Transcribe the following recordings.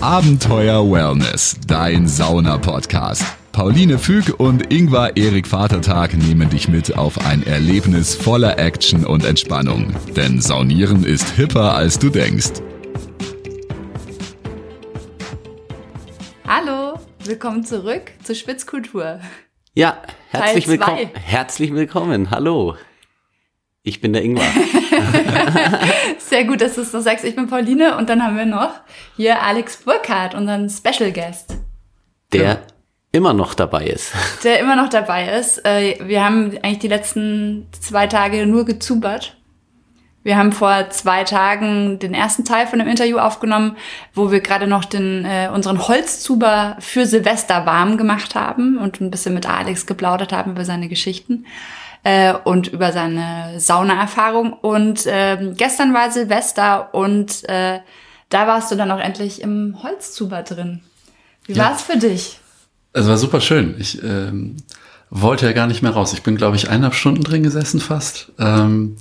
Abenteuer Wellness, dein Sauna-Podcast. Pauline Füg und Ingvar Erik Vatertag nehmen dich mit auf ein Erlebnis voller Action und Entspannung. Denn Saunieren ist hipper, als du denkst. Hallo, willkommen zurück zur Spitzkultur. Ja, herzlich willkommen. Herzlich willkommen. Hallo. Ich bin der Ingvar. Sehr gut, dass du es noch sagst. Ich bin Pauline und dann haben wir noch hier Alex Burkhardt, unseren Special Guest, der immer noch dabei ist. der immer noch dabei ist. Äh, Wir haben eigentlich die letzten zwei Tage nur gezubert. Wir haben vor zwei Tagen den ersten Teil von dem Interview aufgenommen, wo wir gerade noch den, äh, unseren Holzzuber für Silvester warm gemacht haben und ein bisschen mit Alex geplaudert haben über seine Geschichten äh, und über seine Saunaerfahrung. Und ähm, gestern war Silvester und äh, da warst du dann auch endlich im Holzzuber drin. Wie Ja. war's für dich? Es war super schön. Ich ähm, wollte ja gar nicht mehr raus. Ich bin, glaube ich, eineinhalb Stunden drin gesessen fast. Ähm,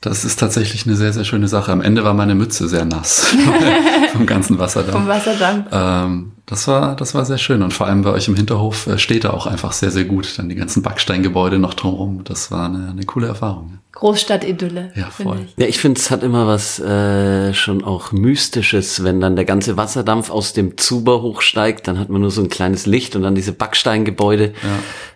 das ist tatsächlich eine sehr, sehr schöne Sache. Am Ende war meine Mütze sehr nass vom ganzen Wasserdampf. Vom Wasserdampf. Ähm, das war, das war sehr schön. Und vor allem bei euch im Hinterhof äh, steht er auch einfach sehr, sehr gut. Dann die ganzen Backsteingebäude noch drumherum. Das war eine, eine coole Erfahrung. Großstadt-Idylle. Ja, voll. ich. Ja, ich finde, es hat immer was äh, schon auch Mystisches, wenn dann der ganze Wasserdampf aus dem Zuber hochsteigt, dann hat man nur so ein kleines Licht und dann diese Backsteingebäude.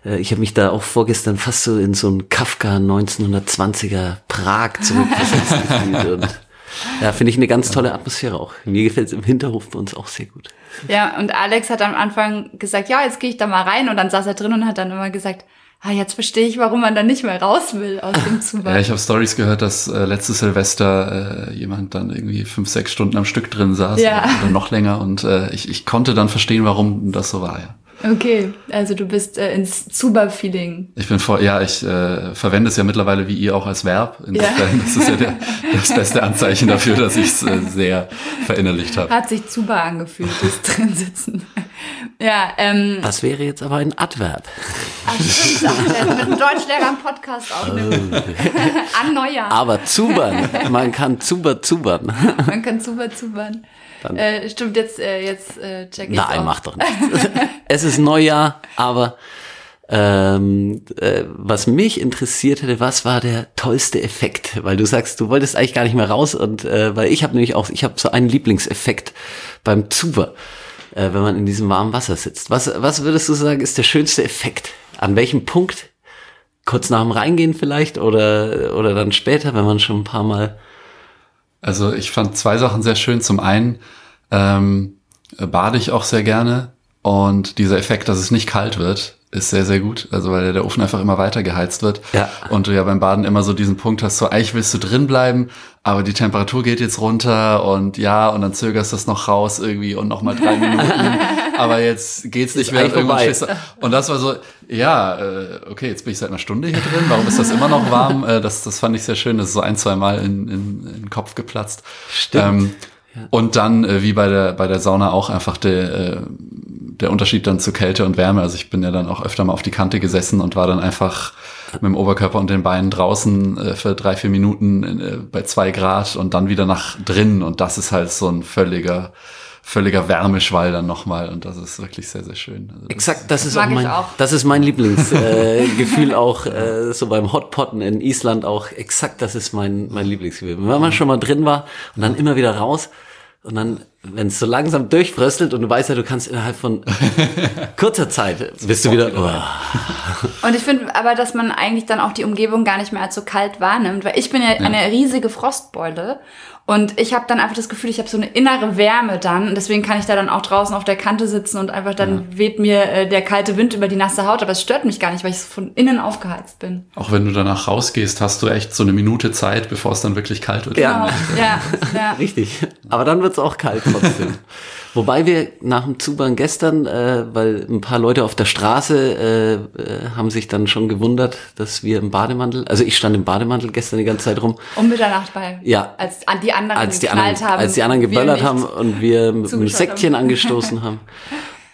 Äh, ich habe mich da auch vorgestern fast so in so ein Kafka 1920er Prag zurückversetzt gefühlt. Ja, finde ich eine ganz tolle Atmosphäre auch. Mir gefällt es im Hinterhof bei uns auch sehr gut. Ja, und Alex hat am Anfang gesagt, ja, jetzt gehe ich da mal rein. Und dann saß er drin und hat dann immer gesagt, ah, jetzt verstehe ich, warum man dann nicht mehr raus will aus dem Zuber. Ja, ich habe Stories gehört, dass äh, letztes Silvester äh, jemand dann irgendwie fünf, sechs Stunden am Stück drin saß Ja. oder noch länger und äh, ich, ich konnte dann verstehen, warum das so war. Ja. Okay, also du bist äh, ins Zuber-Feeling. Ich bin voll, ja, ich äh, verwende es ja mittlerweile wie ihr auch als Verb. Insofern, das ist ja der, das beste Anzeichen dafür, dass ich es äh, sehr verinnerlicht habe. Hat sich Zuber angefühlt, das drin sitzen. Ja, ähm, Das wäre jetzt aber ein Adverb. ach, stimmt, der mit einem Deutschlehrer einen Podcast aufnimmt. An Neujahr. Aber zubern, man kann zuber zubern. Man kann Zuber zubern. Äh, stimmt, jetzt, äh, jetzt äh, check ich Nein, mach doch nicht. es ist Neujahr, aber ähm, äh, was mich interessiert hätte, was war der tollste Effekt? Weil du sagst, du wolltest eigentlich gar nicht mehr raus und äh, weil ich habe nämlich auch, ich habe so einen Lieblingseffekt beim Zuber, äh, wenn man in diesem warmen Wasser sitzt. Was, was würdest du sagen, ist der schönste Effekt? An welchem Punkt? Kurz nach dem Reingehen vielleicht oder oder dann später, wenn man schon ein paar Mal Also ich fand zwei Sachen sehr schön. Zum einen ähm, bade ich auch sehr gerne und dieser Effekt, dass es nicht kalt wird, ist sehr, sehr gut. Also weil der Ofen einfach immer weiter geheizt wird. Ja. Und du ja beim Baden immer so diesen Punkt hast, so eigentlich willst du drin bleiben, aber die Temperatur geht jetzt runter und ja, und dann zögerst du das noch raus irgendwie und noch mal drei Minuten. aber jetzt geht's nicht Ist mehr. Irgendwann Und das war so, ja, äh, okay, jetzt bin ich seit einer Stunde hier drin. Warum ist das immer noch warm? Äh, das, das fand ich sehr schön. Das ist so ein, zwei Mal in, in, in den Kopf geplatzt. Stimmt. Ähm, Und dann, äh, wie bei der, bei der Sauna auch einfach der, äh, der Unterschied dann zu Kälte und Wärme. Also ich bin ja dann auch öfter mal auf die Kante gesessen und war dann einfach mit dem Oberkörper und den Beinen draußen äh, für drei, vier Minuten äh, bei zwei Grad und dann wieder nach drinnen. Und das ist halt so ein völliger, völliger Wärmeschwall dann nochmal. Und das ist wirklich sehr, sehr schön. Also das- Exakt, das ist auch mein, auch. das ist mein Lieblingsgefühl äh, auch äh, so beim Hotpotten in Island auch. Exakt, das ist mein mein Lieblingsgefühl. Wenn man schon mal drin war und dann immer wieder raus und dann, wenn es so langsam durchfröstelt und du weißt ja, du kannst innerhalb von kurzer Zeit bist du wieder. Oh, Und ich finde aber, dass man eigentlich dann auch die Umgebung gar nicht mehr als so kalt wahrnimmt, weil ich bin ja, eine riesige Frostbeule und ich habe dann einfach das Gefühl, ich habe so eine innere Wärme dann und deswegen kann ich da dann auch draußen auf der Kante sitzen und einfach dann weht mir äh, der kalte Wind über die nasse Haut, aber es stört mich gar nicht, weil ich so von innen aufgeheizt bin. Auch wenn du danach rausgehst, hast du echt so eine Minute Zeit, bevor es dann wirklich kalt wird. Ja. Genau. ja, ja. Richtig. Aber dann wird's auch kalt trotzdem. Wobei wir nach dem Zubahn gestern, äh, weil ein paar Leute auf der Straße äh, äh, haben sich dann schon gewundert, dass wir im Bademantel, also ich stand im Bademantel gestern die ganze Zeit rum, Um Mitternacht bei. Ja. Als an die anderen als die geknallt anderen, haben. als die anderen geböllert haben und wir mit einem Säckchen haben. angestoßen haben.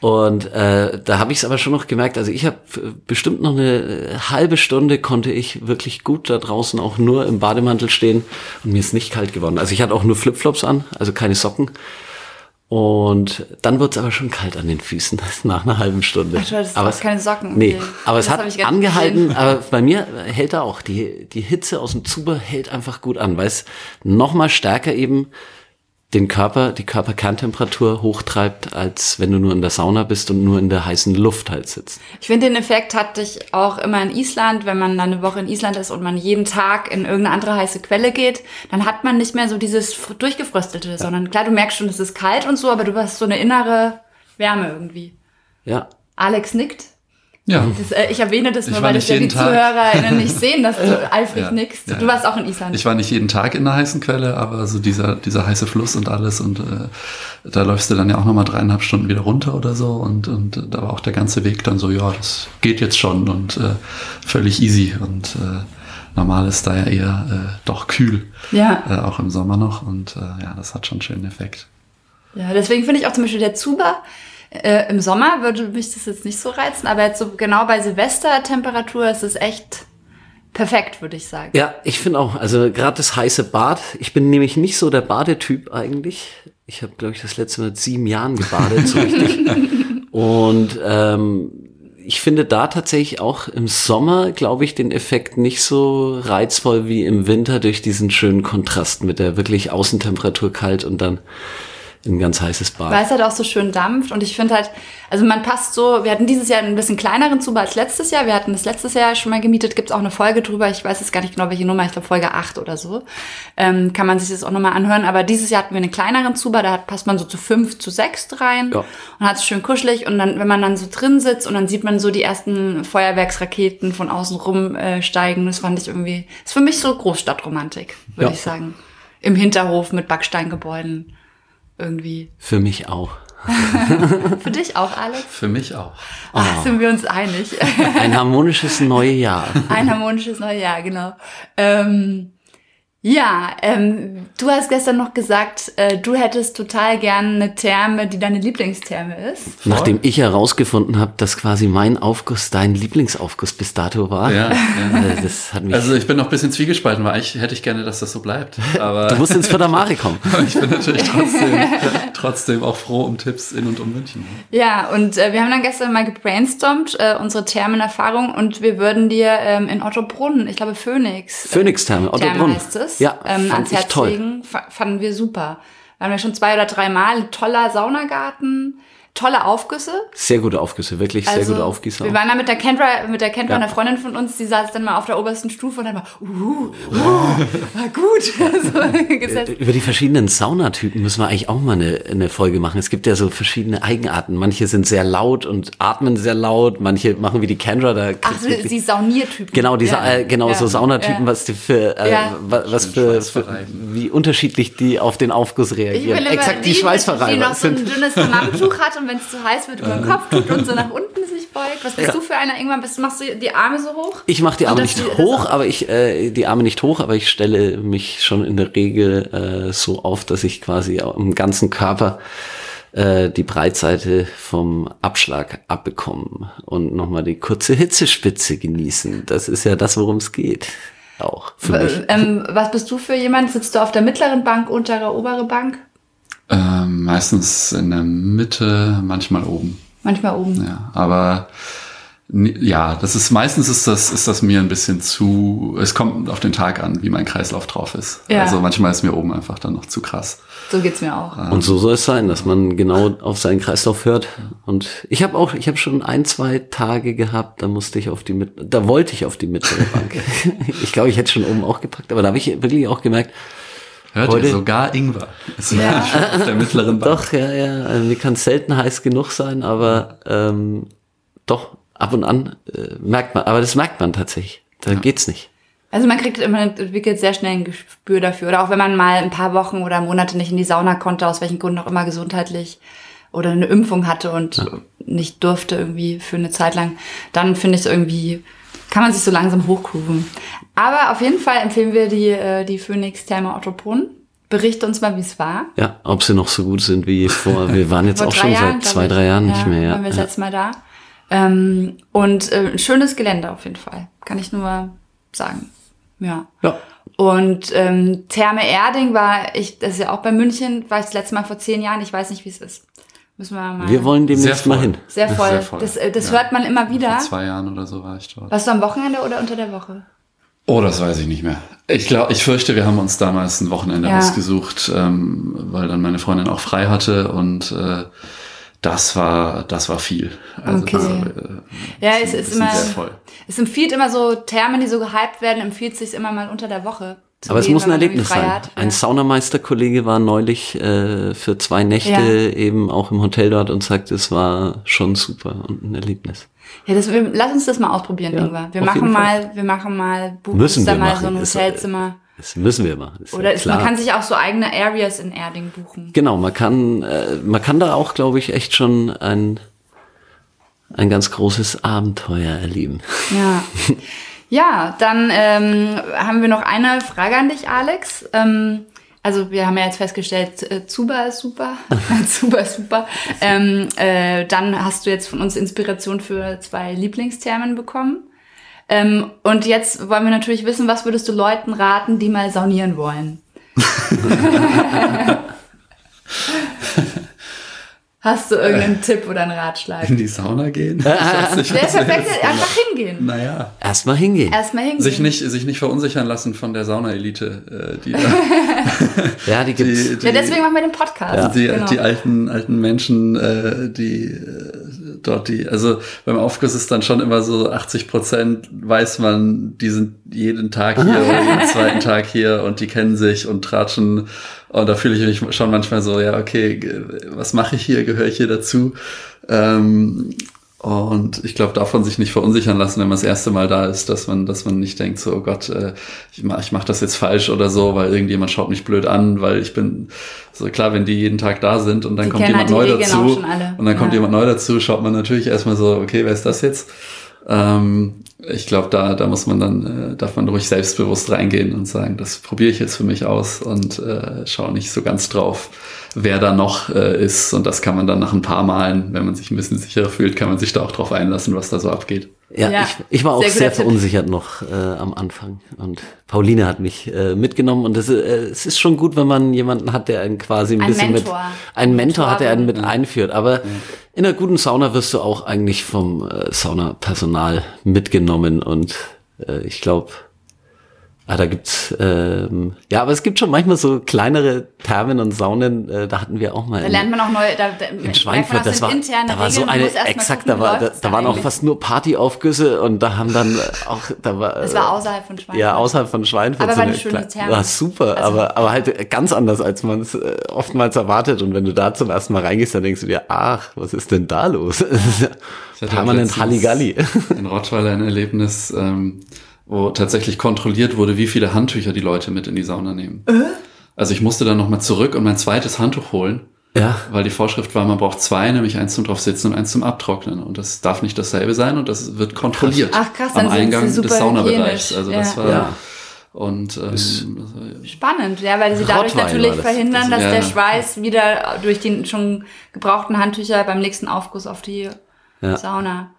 Und äh, da habe ich es aber schon noch gemerkt, also ich habe bestimmt noch eine äh, halbe Stunde konnte ich wirklich gut da draußen auch nur im Bademantel stehen und mir ist nicht kalt geworden. Also ich hatte auch nur Flipflops an, also keine Socken. Und dann wird's aber schon kalt an den Füßen nach einer halben Stunde. Ach, hattest aber auch keine Socken. Nee, Okay. aber es Das hat angehalten, gesehen. aber bei mir hält er auch. Die, die Hitze aus dem Zuber hält einfach gut an, weil es nochmal stärker eben den Körper, die Körperkerntemperatur hochtreibt, als wenn du nur in der Sauna bist und nur in der heißen Luft halt sitzt. Ich finde, den Effekt hatte ich auch immer in Island, wenn man dann eine Woche in Island ist und man jeden Tag in irgendeine andere heiße Quelle geht, dann hat man nicht mehr so dieses fr- durchgefröstelte, sondern klar, du merkst schon, es ist kalt und so, aber du hast so eine innere Wärme irgendwie. Ja, Alex nickt. Ja. Das, äh, ich erwähne das nur, weil das ja die Tag. ZuhörerInnen nicht sehen, dass du eifrig Ja, nickst. ja. Du warst auch in Island. Ich war nicht jeden Tag in einer heißen Quelle, aber so dieser, dieser heiße Fluss und alles und äh, da läufst du dann ja auch nochmal dreieinhalb Stunden wieder runter oder so und, und da war auch der ganze Weg dann so, ja, das geht jetzt schon und äh, völlig easy und äh, normal ist da ja eher äh, doch kühl, ja. äh, auch im Sommer noch und äh, ja, das hat schon einen schönen Effekt. Ja, deswegen finde ich auch zum Beispiel der Zuber äh, im Sommer würde mich das jetzt nicht so reizen, aber jetzt so genau bei Silvestertemperatur ist es echt perfekt, würde ich sagen. Ja, ich finde auch, also gerade das heiße Bad, ich bin nämlich nicht so der Badetyp eigentlich. Ich habe, glaube ich, das letzte Mal mit sieben Jahren gebadet, so richtig. Und ähm, ich finde da tatsächlich auch im Sommer, glaube ich, den Effekt nicht so reizvoll wie im Winter durch diesen schönen Kontrast mit der wirklich Außentemperatur kalt und dann ein ganz heißes Bad. Weil es halt auch so schön dampft und ich finde halt, also man passt so, wir hatten dieses Jahr einen bisschen kleineren Zuber als letztes Jahr, wir hatten das letztes Jahr schon mal gemietet, gibt's auch eine Folge drüber, ich weiß jetzt gar nicht genau welche Nummer, ich glaube Folge 8 oder so, ähm, kann man sich das auch nochmal anhören, aber dieses Jahr hatten wir einen kleineren Zuber, da hat, passt man so zu fünf, zu sechs rein Ja. und hat es schön kuschelig und dann, wenn man dann so drin sitzt und dann sieht man so die ersten Feuerwerksraketen von außen rum äh, steigen, das fand ich irgendwie, ist für mich so Großstadtromantik, würde Ja. ich sagen. Im Hinterhof mit Backsteingebäuden irgendwie. Für mich auch. Für dich auch, Alex? Für mich auch. Ach, sind wir uns einig. Ein harmonisches neue Jahr. Ein harmonisches neues Jahr, genau. Ähm, ja, ähm, du hast gestern noch gesagt, äh, du hättest total gern eine Therme, die deine Lieblingstherme ist. Nachdem ich herausgefunden habe, dass quasi mein Aufguss dein Lieblingsaufguss bis dato war. Ja, ja. Äh, Das hat mich. Also ich bin noch ein bisschen zwiegespalten, weil eigentlich hätte ich gerne, dass das so bleibt. Aber du musst ins Fördermare kommen. ich bin natürlich trotzdem, trotzdem auch froh um Tipps in und um München. Ja, und äh, wir haben dann gestern mal gebrainstormt, äh, unsere Thermenerfahrung, und wir würden dir ähm, in Ottobrunn, ich glaube Phoenix, Phoenix-Therme, Otto Therme Brunn. heißt es, Ja, ähm, ans Herz legen. Fanden wir super. Wir schon zwei oder drei Mal. Toller Saunagarten, tolle Aufgüsse. Sehr gute Aufgüsse, wirklich sehr Also, gute Aufgüsse. Wir waren da mit der Kendra, mit der Kendra, Ja. einer Freundin von uns, die saß dann mal auf der obersten Stufe und dann war, uh, uh, war gut. so, gesetzt. Über die verschiedenen Saunatypen müssen wir eigentlich auch mal eine, eine Folge machen. Es gibt ja so verschiedene Eigenarten. Manche sind sehr laut und atmen sehr laut. Manche machen wie die Kendra. Da Ach, so, die Sauniertypen. Genau, diese, Ja. äh, genau, Ja. so Saunatypen, Ja. was die für, äh, was für, für, wie unterschiedlich die auf den Aufguss Ich reagieren. Exakt, die, die, Schweißverreiber die noch so ein dünnes Hammamtuch hat und wenn es zu heiß wird, über den Kopf tut und so nach unten sich beugt. Was bist du für einer? Irgendwann bist, machst du die Arme so hoch? Ich mache die Arme nicht das hoch, aber ich äh, die Arme nicht hoch, aber ich stelle mich schon in der Regel äh, so auf, dass ich quasi am ganzen Körper äh, die Breitseite vom Abschlag abbekomme und nochmal die kurze Hitzespitze genießen. Das ist ja das, worum es geht. Auch für mich. Ähm, was bist du für jemand? Sitzt du auf der mittleren Bank, untere, obere Bank? Ähm, meistens in der Mitte, manchmal oben. Manchmal oben. Ja, aber ja, das ist meistens ist das ist das mir ein bisschen zu. Es kommt auf den Tag an, wie mein Kreislauf drauf ist. Ja. Also manchmal ist mir oben einfach dann noch zu krass. So geht's mir auch. Und so soll es sein, dass man genau auf seinen Kreislauf hört. Und ich habe auch, ich habe schon ein, zwei Tage gehabt, da musste ich auf die mit, da wollte ich auf die mittlere Bank. ich glaube, ich hätte schon oben auch gepackt, aber da habe ich wirklich auch gemerkt, Hört Heute- ihr sogar Ingwer? Ja. der mittleren Bank. doch, ja, ja, also mir kann es selten heiß genug sein, aber ähm, doch ab und an äh, merkt man, aber das merkt man tatsächlich. Da geht's nicht. Also man kriegt immer, entwickelt sehr schnell ein Gespür dafür. Oder auch wenn man mal ein paar Wochen oder Monate nicht in die Sauna konnte, aus welchen Gründen auch immer gesundheitlich oder eine Impfung hatte und nicht durfte irgendwie für eine Zeit lang, dann finde ich es irgendwie, kann man sich so langsam hochgrooven. Aber auf jeden Fall empfehlen wir die, äh, die Phoenix Therme Ottobrunn. Berichte uns mal, wie es war. Ja, ob sie noch so gut sind wie vor. Wir waren jetzt auch schon Jahren, seit zwei, drei Jahren nicht mehr. Ja. Waren wir das ja. letzte Mal da. Ähm, und äh, ein schönes Gelände auf jeden Fall. Kann ich nur sagen. Ja. Ja. Und ähm, Therme Erding war ich, das ist ja auch bei München, war ich das letzte Mal vor zehn Jahren. Ich weiß nicht, wie es ist. Müssen wir mal. Wir wollen demnächst Sehr mal voll. hin. sehr voll. Sehr voll. Das, äh, das Ja. hört man immer wieder. Vor zwei Jahren oder so war ich dort. Warst du am Wochenende oder unter der Woche? Oh, das weiß ich nicht mehr. Ich glaube, ich fürchte, wir haben uns damals ein Wochenende Ja. ausgesucht, ähm, weil dann meine Freundin auch frei hatte und äh, das war, das war viel. Also Okay. äh, Ja, es ist immer. sehr voll. Es empfiehlt immer so Thermen, die so gehypt werden, empfiehlt sich immer mal unter der Woche. Aber es gehen, muss ein Erlebnis sein. hat. Ein Ja. Saunameisterkollege war neulich äh, für zwei Nächte Ja. eben auch im Hotel dort und sagte, es war schon super und ein Erlebnis. Ja, das, wir, lass uns das mal ausprobieren, Ja, Ingwer. Wir machen mal, wir machen mal, buchen Müssen uns da mal machen. so ein äh, Hotelzimmer. Das müssen wir machen. Ist Oder ja ist, man kann sich auch so eigene Areas in Erding buchen. Genau, man kann, äh, man kann da auch, glaube ich, echt schon ein, ein ganz großes Abenteuer erleben. Ja. Ja, dann ähm, haben wir noch eine Frage an dich, Alex. Ähm, also wir haben ja jetzt festgestellt, äh, Zuba ist super. Zuba ist super. Ähm, äh, dann hast du jetzt von uns Inspiration für zwei Lieblingsthermen bekommen. Ähm, und jetzt wollen wir natürlich wissen, was würdest du Leuten raten, die mal saunieren wollen? Hast du irgendeinen Tipp oder einen Ratschlag? In die Sauna gehen? Ich weiß nicht, Der perfekte, jetzt- einfach hingehen. Naja. Erstmal hingehen. Erstmal hingehen. Sich nicht, sich nicht verunsichern lassen von der Sauna-Elite, äh, die, da, Ja, die gibt's. die, die, ja, deswegen machen wir den Podcast. die, genau. die alten, alten Menschen, äh, die die, also beim Aufguss ist dann schon immer so 80 Prozent weiß man, die sind jeden Tag hier oder jeden zweiten Tag hier und die kennen sich und tratschen. Und da fühle ich mich schon manchmal so, ja, okay, was mache ich hier, gehöre ich hier dazu? Ähm, und ich glaube, davon sich nicht verunsichern lassen, wenn man das erste Mal da ist, dass man, dass man nicht denkt, so, oh Gott, äh, ich mache ich mach das jetzt falsch oder so, weil irgendjemand schaut mich blöd an, weil ich bin, so klar, wenn die jeden Tag da sind und dann Die kommt jemand halt neu Regeln dazu und dann kommt Ja. jemand neu dazu, schaut man natürlich erstmal so, okay, wer ist das jetzt? Ähm, ich glaube, da, da muss man dann, äh, darf man ruhig selbstbewusst reingehen und sagen, das probiere ich jetzt für mich aus und äh, schaue nicht so ganz drauf, wer da noch äh, ist. Und das kann man dann nach ein paar Malen, wenn man sich ein bisschen sicherer fühlt, kann man sich da auch drauf einlassen, was da so abgeht. Ja, Ja, ich, ich war auch sehr sehr, Tipp. verunsichert noch äh, am Anfang. Und Pauline hat mich äh, mitgenommen. Und das, äh, es ist schon gut, wenn man jemanden hat, der einen quasi ein Ein bisschen Mentor. mit, einen Mentor hat, der einen mit Mentorin. einführt. Aber in einer guten Sauna wirst du auch eigentlich vom äh, Saunapersonal mitgenommen. Und äh, ich glaube, ah, da gibt's ähm, ja, aber es gibt schon manchmal so kleinere Thermen und Saunen. Äh, da hatten wir auch mal Da in- lernt man auch neue, da, da in Schweinfurt, das war, da war so Regeln, man eine, exakt, gucken, da, war, da, da waren auch fast nur Partyaufgüsse und da haben dann auch, da war, Das war außerhalb von Schweinfurt. ja, außerhalb von Schweinfurt. Aber so war eine schöne Therme. War super, Also- aber, aber halt ganz anders, als man es äh, oftmals erwartet. Und wenn du da zum ersten Mal reingehst, dann denkst du dir, ach, was ist denn da los? Permanent Halligalli. In Rottweiler ein Erlebnis, ähm, wo tatsächlich kontrolliert wurde, wie viele Handtücher die Leute mit in die Sauna nehmen. Äh? Also ich musste dann nochmal zurück und mein zweites Handtuch holen, Ja, weil die Vorschrift war, man braucht zwei, nämlich eins zum drauf sitzen und eins zum Abtrocknen. Und das darf nicht dasselbe sein und das wird kontrolliert Ach, krass, dann am Eingang des Saunabereichs. Also Ja. das war Ja. und ähm, Spannend, ja, weil sie dadurch natürlich das. verhindern, dass Ja. der Schweiß wieder durch die schon gebrauchten Handtücher beim nächsten Aufguss auf die Ja. Sauna.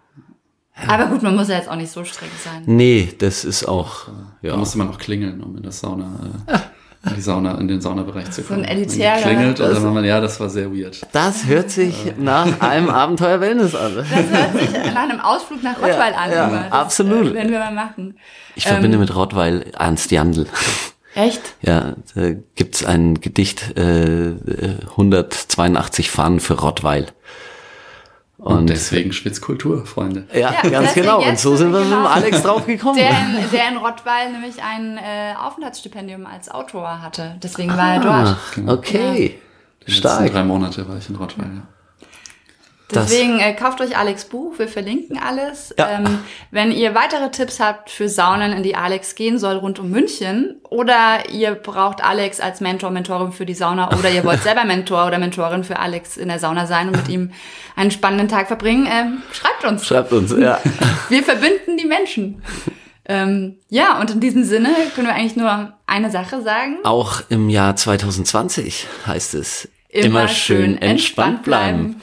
Aber gut, man muss ja jetzt auch nicht so streng sein. nee, das ist auch, da ja. musste man auch klingeln, um in das Sauna, äh, in die Sauna, in den Saunabereich zu ein kommen. Man elitärer- Klingelt und dann war man, ja, das war sehr weird. Das hört sich nach einem Abenteuer Wellness an. Das hört sich nach einem Ausflug nach Rottweil an. ja, das, absolut. Äh, werden wir mal machen. Ich verbinde mit Rottweil Ernst Jandl. Echt? Ja, da gibt's ein Gedicht, äh, äh, 182 Fahnen für Rottweil. Und deswegen Schwitzkultur, Freunde. Ja, Ja, ganz genau. Und so sind wir mit genau. dem Alex drauf gekommen. Der in, der in Rottweil nämlich ein äh, Aufenthaltsstipendium als Autor hatte. Deswegen war er dort. Ah, okay. Die letzten Stark. drei Monate war ich in Rottweil. Ja. Deswegen äh, kauft euch Alex Buch, wir verlinken alles. Ja. Ähm, wenn ihr weitere Tipps habt für Saunen, in die Alex gehen soll rund um München, oder ihr braucht Alex als Mentor, Mentorin für die Sauna, oder ihr wollt selber Mentor oder Mentorin für Alex in der Sauna sein und mit ihm einen spannenden Tag verbringen, ähm, schreibt uns. Schreibt uns, ja. Wir verbinden die Menschen. Ähm, ja, und in diesem Sinne können wir eigentlich nur eine Sache sagen. Auch im Jahr 2020 heißt es immer, schön entspannt bleiben.